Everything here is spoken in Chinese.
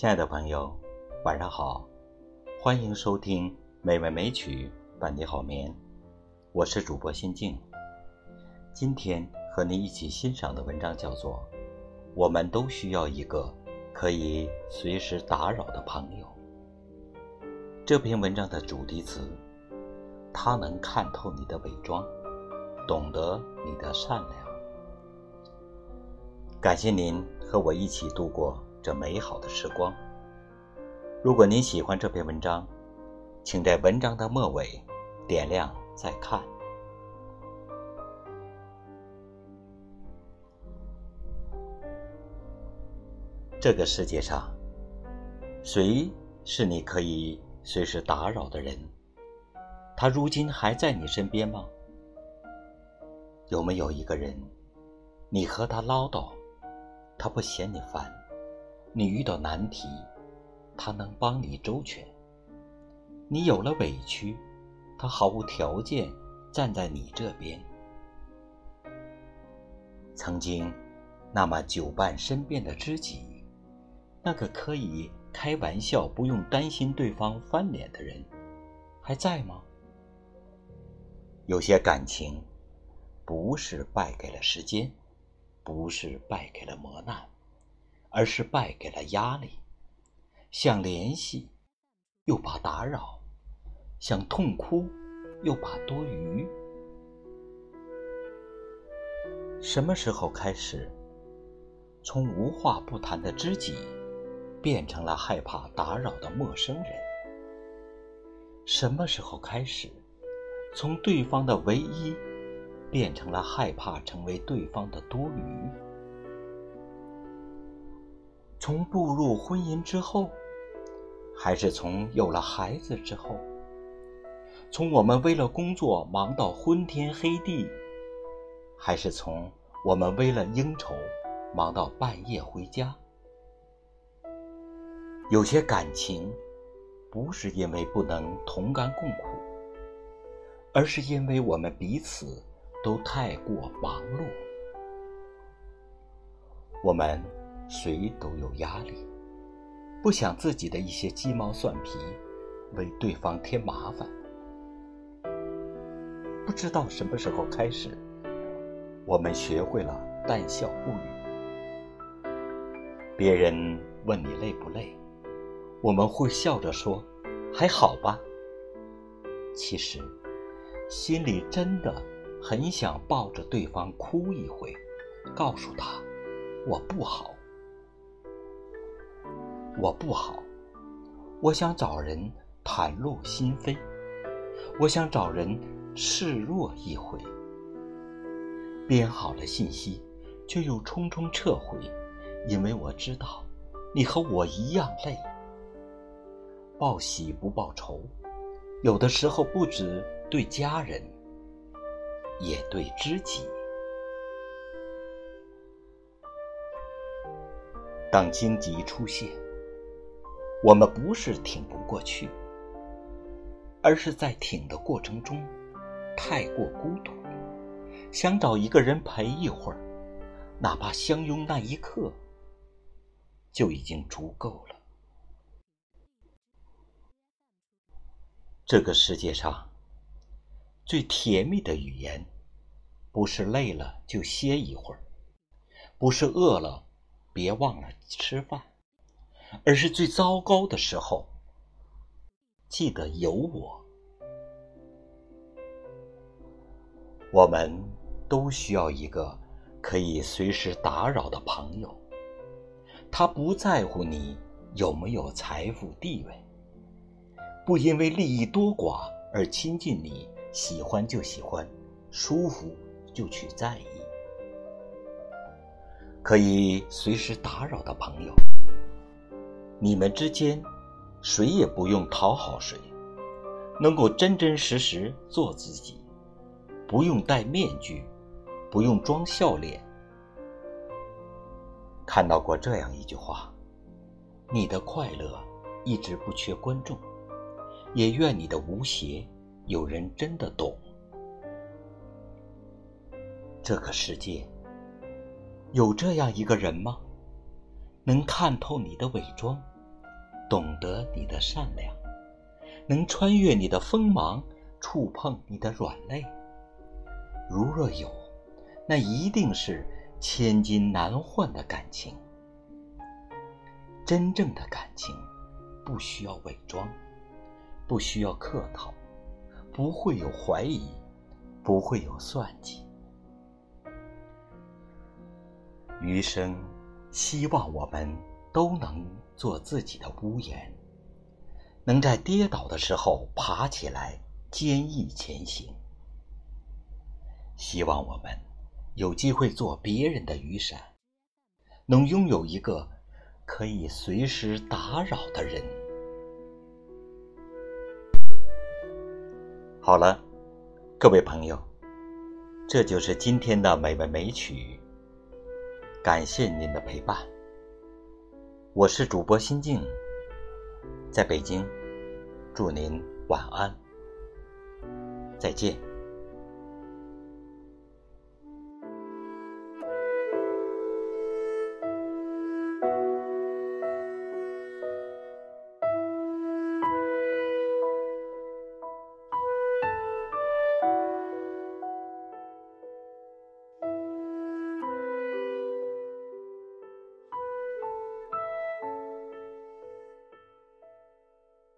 亲爱的朋友，晚上好，欢迎收听《美味美曲伴你好眠》，我是主播心静。今天和您一起欣赏的文章叫做《我们都需要一个可以随时打扰的朋友》。这篇文章的主题词：他能看透你的伪装，懂得你的善良。感谢您和我一起度过。这美好的时光。如果您喜欢这篇文章，请在文章的末尾点亮再看。这个世界上，谁是你可以随时打扰的人？他如今还在你身边吗？有没有一个人，你和他唠叨，他不嫌你烦？你遇到难题，他能帮你周全；你有了委屈，他毫无条件站在你这边。曾经那么久伴身边的知己，那个可以开玩笑不用担心对方翻脸的人，还在吗？有些感情，不是败给了时间，不是败给了磨难。而是败给了压力，想联系，又怕打扰；想痛哭，又怕多余。什么时候开始，从无话不谈的知己，变成了害怕打扰的陌生人？什么时候开始，从对方的唯一，变成了害怕成为对方的多余？从步入婚姻之后，还是从有了孩子之后？从我们为了工作忙到昏天黑地，还是从我们为了应酬忙到半夜回家？有些感情，不是因为不能同甘共苦，而是因为我们彼此都太过忙碌，我们。谁都有压力，不想自己的一些鸡毛蒜皮为对方添麻烦。不知道什么时候开始，我们学会了淡笑不语。别人问你累不累，我们会笑着说：“还好吧。”其实，心里真的很想抱着对方哭一回，告诉他：“我不好。”我不好，我想找人袒露心扉，我想找人示弱一回。编好了信息，却又匆匆撤回，因为我知道你和我一样累。报喜不报仇，有的时候不止对家人，也对知己。当荆棘出现。我们不是挺不过去，而是在挺的过程中太过孤独，想找一个人陪一会儿，哪怕相拥那一刻就已经足够了。这个世界上最甜蜜的语言，不是累了就歇一会儿，不是饿了别忘了吃饭。而是最糟糕的时候，记得有我。我们都需要一个可以随时打扰的朋友。他不在乎你有没有财富地位，不因为利益多寡而亲近你，喜欢就喜欢，舒服就去在意。可以随时打扰的朋友。你们之间，谁也不用讨好谁，能够真真实实做自己，不用戴面具，不用装笑脸。看到过这样一句话：你的快乐一直不缺观众，也愿你的无邪有人真的懂。这个世界有这样一个人吗？能看透你的伪装？懂得你的善良，能穿越你的锋芒，触碰你的软肋。如若有，那一定是千金难换的感情。真正的感情，不需要伪装，不需要客套，不会有怀疑，不会有算计。余生，希望我们都能做自己的屋檐，能在跌倒的时候爬起来，坚毅前行。希望我们有机会做别人的雨伞，能拥有一个可以随时打扰的人。好了，各位朋友，这就是今天的美文美曲。感谢您的陪伴，我是主播心静，在北京，祝您晚安，再见。